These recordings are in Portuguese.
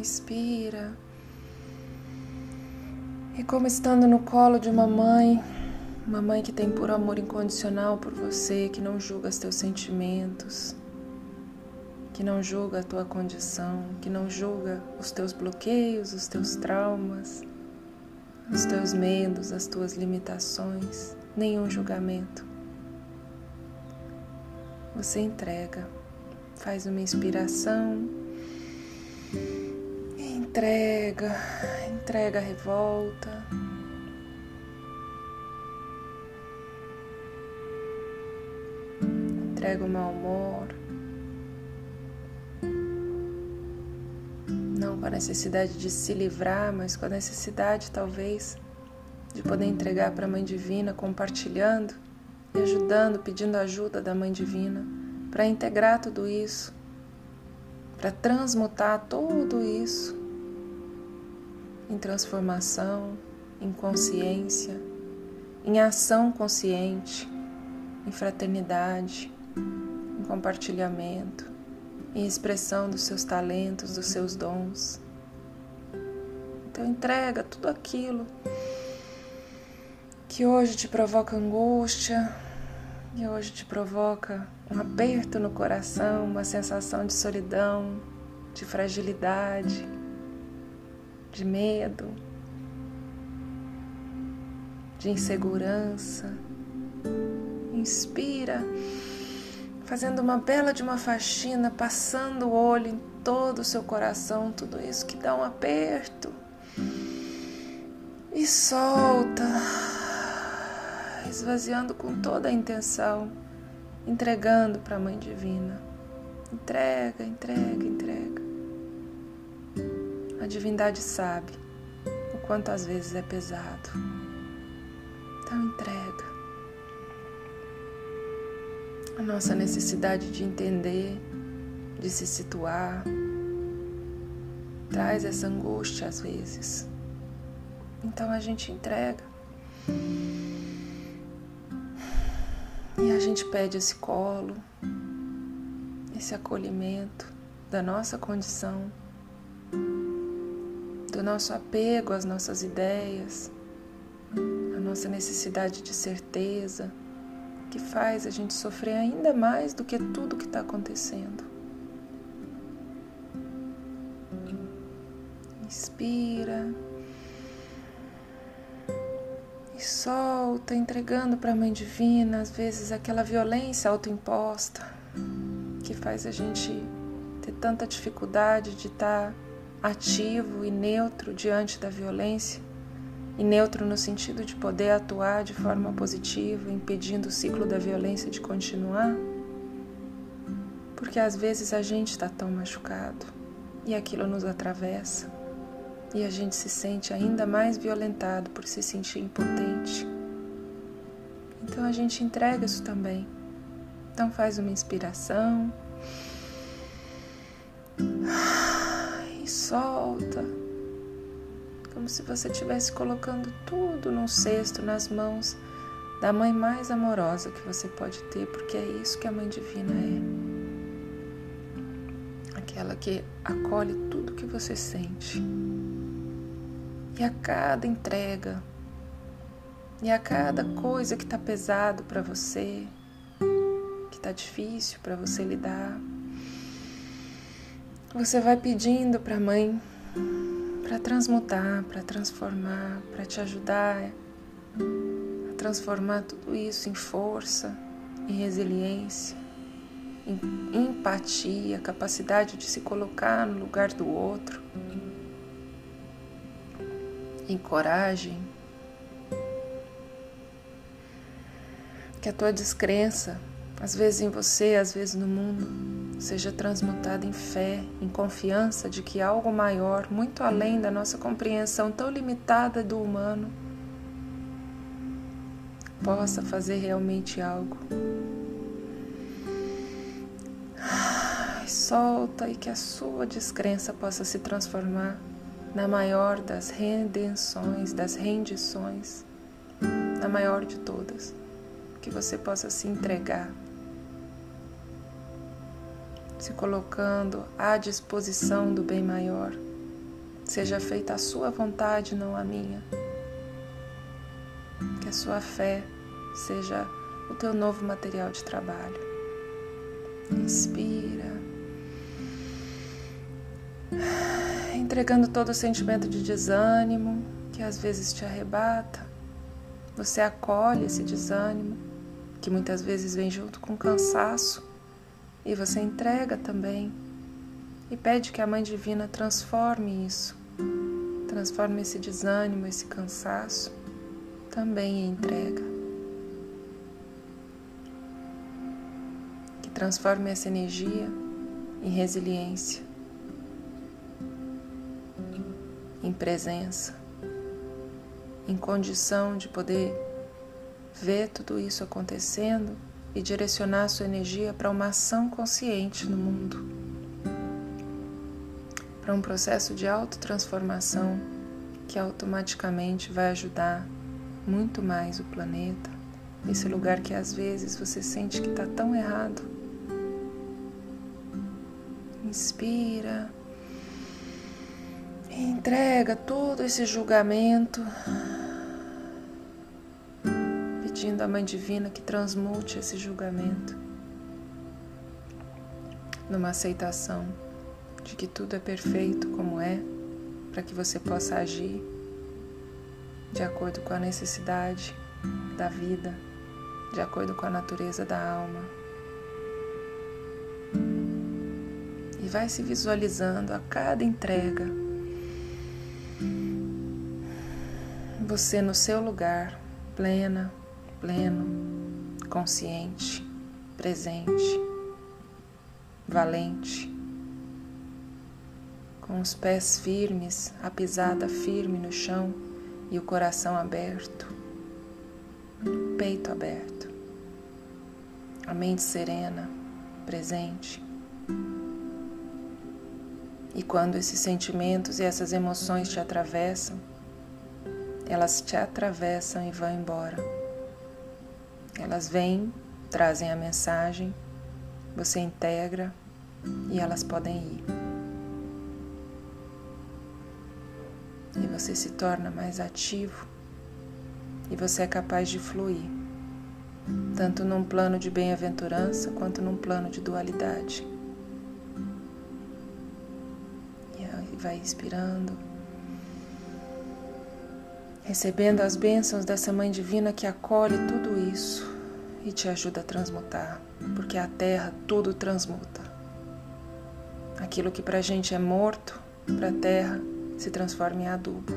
expira. E como estando no colo de uma mãe, uma mãe que tem puro amor incondicional por você, que não julga os teus sentimentos, que não julga a tua condição, que não julga os teus bloqueios, os teus traumas, os teus medos, as tuas limitações, nenhum julgamento. Você entrega, faz uma inspiração, entrega, entrega a revolta. Entrega o mau humor. Não com a necessidade de se livrar, mas com a necessidade, talvez, de poder entregar para a Mãe Divina, compartilhando e ajudando, pedindo ajuda da Mãe Divina para integrar tudo isso, para transmutar tudo isso em transformação, em consciência, em ação consciente, em fraternidade, em compartilhamento, em expressão dos seus talentos, dos seus dons. Então entrega tudo aquilo que hoje te provoca angústia, que hoje te provoca um aperto no coração, uma sensação de solidão, de fragilidade, de medo, de insegurança. Inspira, fazendo uma bela de uma faxina, passando o olho em todo o seu coração, tudo isso que dá um aperto. E solta esvaziando com toda a intenção, entregando para a Mãe Divina. Entrega, entrega, entrega. Divindade sabe o quanto às vezes é pesado. Então entrega. A nossa necessidade de entender, de se situar, traz essa angústia às vezes. Então a gente entrega. E a gente pede esse colo, esse acolhimento da nossa condição, do nosso apego às nossas ideias, a nossa necessidade de certeza, que faz a gente sofrer ainda mais do que tudo que está acontecendo. Inspira. E solta, entregando para a Mãe Divina, às vezes, aquela violência autoimposta que faz a gente ter tanta dificuldade de estar tá ativo e neutro diante da violência. E neutro no sentido de poder atuar de forma positiva, impedindo o ciclo da violência de continuar. Porque às vezes a gente está tão machucado e aquilo nos atravessa e a gente se sente ainda mais violentado por se sentir impotente. Então a gente entrega isso também. Então faz uma inspiração solta, como se você estivesse colocando tudo num cesto nas mãos da mãe mais amorosa que você pode ter, porque é isso que a mãe divina é. Aquela que acolhe tudo que você sente. E a cada entrega, e a cada coisa que está pesado para você, que está difícil para você lidar, você vai pedindo para a mãe para transmutar, para transformar, para te ajudar a transformar tudo isso em força, em resiliência, em empatia, capacidade de se colocar no lugar do outro em coragem, que a tua descrença, às vezes em você, às vezes no mundo, seja transmutada em fé, em confiança de que algo maior, muito além da nossa compreensão tão limitada do humano, possa fazer realmente algo. solta e que a sua descrença possa se transformar na maior das redenções, das rendições, na maior de todas, que você possa se entregar, se colocando à disposição do bem maior, Seja feita a sua vontade, não a minha. Que a sua fé seja o teu novo material de trabalho. Inspira. Entregando todo o sentimento de desânimo que às vezes te arrebata. Você acolhe esse desânimo, que muitas vezes vem junto com cansaço, e você entrega também. E pede que a Mãe Divina transforme isso, transforme esse desânimo, esse cansaço, também em entrega. Que transforme essa energia em resiliência, em presença em condição de poder ver tudo isso acontecendo e direcionar sua energia para uma ação consciente no mundo, para um processo de autotransformação que automaticamente vai ajudar muito mais o planeta, esse lugar que às vezes você sente que está tão errado. Inspira, entrega todo esse julgamento pedindo à Mãe Divina que transmute esse julgamento numa aceitação de que tudo é perfeito como é, para que você possa agir de acordo com a necessidade da vida, de acordo com a natureza da alma. E vai se visualizando a cada entrega, você no seu lugar, plena, pleno, consciente, presente, valente, com os pés firmes, a pisada firme no chão e o coração aberto, o peito aberto, a mente serena, presente. E quando esses sentimentos e essas emoções te atravessam, elas te atravessam e vão embora. Elas vêm, trazem a mensagem, você integra e elas podem ir. E você se torna mais ativo e você é capaz de fluir, tanto num plano de bem-aventurança quanto num plano de dualidade. E vai inspirando, recebendo as bênçãos dessa Mãe Divina que acolhe tudo isso e te ajuda a transmutar, porque a terra tudo transmuta. Aquilo que para gente é morto, para a terra se transforma em adubo.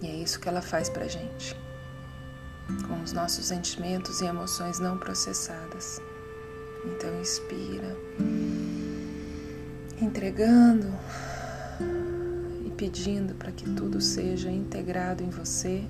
E é isso que ela faz para gente, com os nossos sentimentos e emoções não processadas. Então, inspira, entregando pedindo para que tudo seja integrado em você,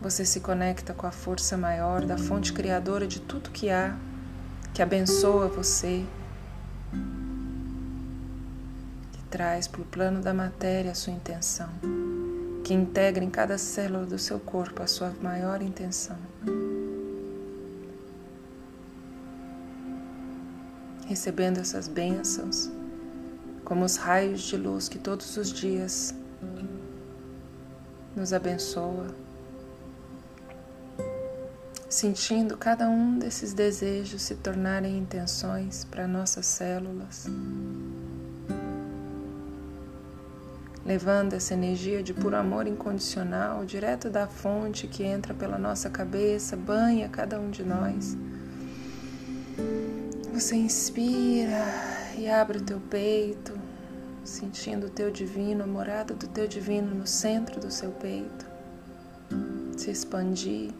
você se conecta com a força maior da fonte criadora de tudo que há, que abençoa você, que traz para o plano da matéria a sua intenção, que integra em cada célula do seu corpo a sua maior intenção. Recebendo essas bênçãos, como os raios de luz que todos os dias nos abençoa, sentindo cada um desses desejos se tornarem intenções para nossas células, levando essa energia de puro amor incondicional direto da fonte que entra pela nossa cabeça, banha cada um de nós. Você inspira e abre o teu peito, sentindo o teu divino, a morada do teu divino no centro do seu peito, se expandir,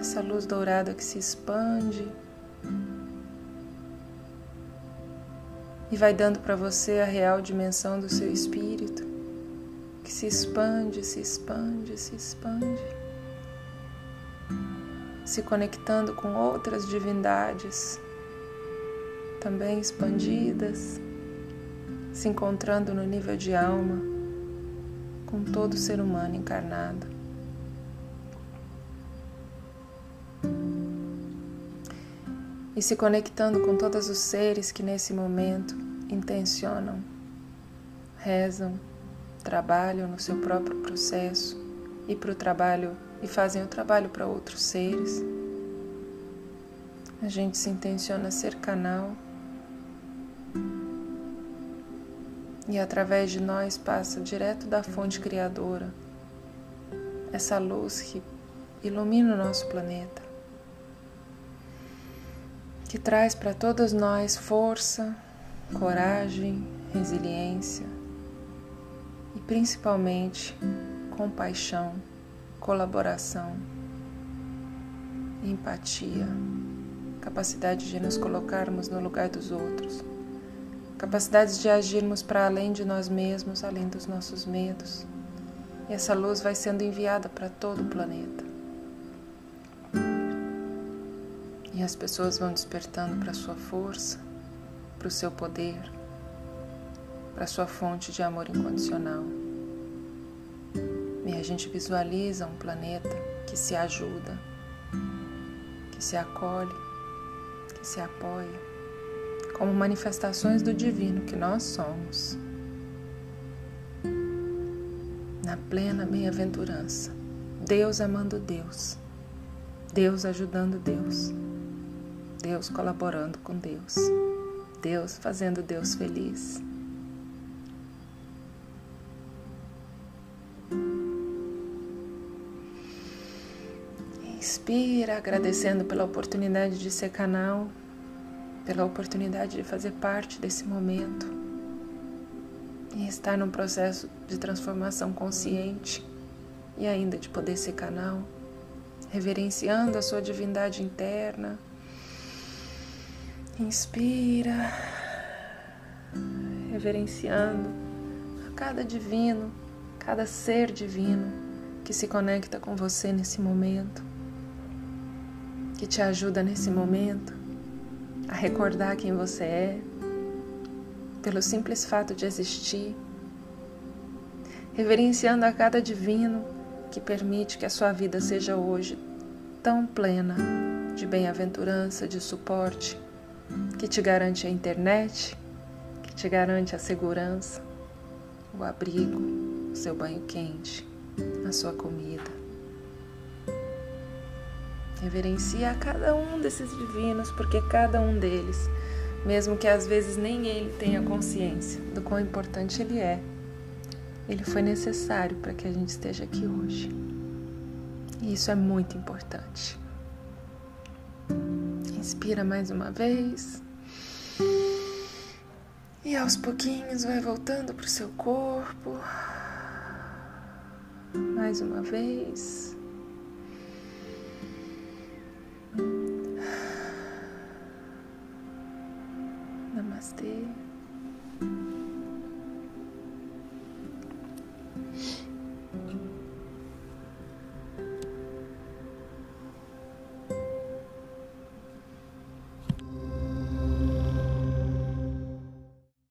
essa luz dourada que se expande e vai dando para você a real dimensão do seu espírito, que se expande, se expande, se expande, se conectando com outras divindades também expandidas, se encontrando no nível de alma com todo ser humano encarnado. E se conectando com todos os seres que nesse momento intencionam, rezam, trabalham no seu próprio processo e para o trabalho e fazem o trabalho para outros seres. A gente se intenciona a ser canal e através de nós passa direto da fonte criadora essa luz que ilumina o nosso planeta, que traz para todos nós força, coragem, resiliência e principalmente compaixão, colaboração, empatia, capacidade de nos colocarmos no lugar dos outros, capacidade de agirmos para além de nós mesmos, além dos nossos medos. E essa luz vai sendo enviada para todo o planeta. E as pessoas vão despertando para a sua força, para o seu poder, para a sua fonte de amor incondicional. E a gente visualiza um planeta que se ajuda, que se acolhe, que se apoia, como manifestações do divino que nós somos. Na plena bem-aventurança, Deus amando Deus, Deus ajudando Deus, Deus colaborando com Deus, Deus fazendo Deus feliz. Inspira, agradecendo pela oportunidade de ser canal, pela oportunidade de fazer parte desse momento e estar num processo de transformação consciente e ainda de poder ser canal, reverenciando a sua divindade interna. Inspira, reverenciando a cada divino, cada ser divino que se conecta com você nesse momento que te ajuda nesse momento a recordar quem você é, pelo simples fato de existir, reverenciando a cada divino que permite que a sua vida seja hoje tão plena de bem-aventurança, de suporte, que te garante a internet, que te garante a segurança, o abrigo, o seu banho quente, a sua comida. Reverencia a cada um desses divinos, porque cada um deles, mesmo que às vezes nem ele tenha consciência do quão importante ele é, ele foi necessário para que a gente esteja aqui hoje. E isso é muito importante. Inspira mais uma vez. E aos pouquinhos vai voltando para o seu corpo. Mais uma vez.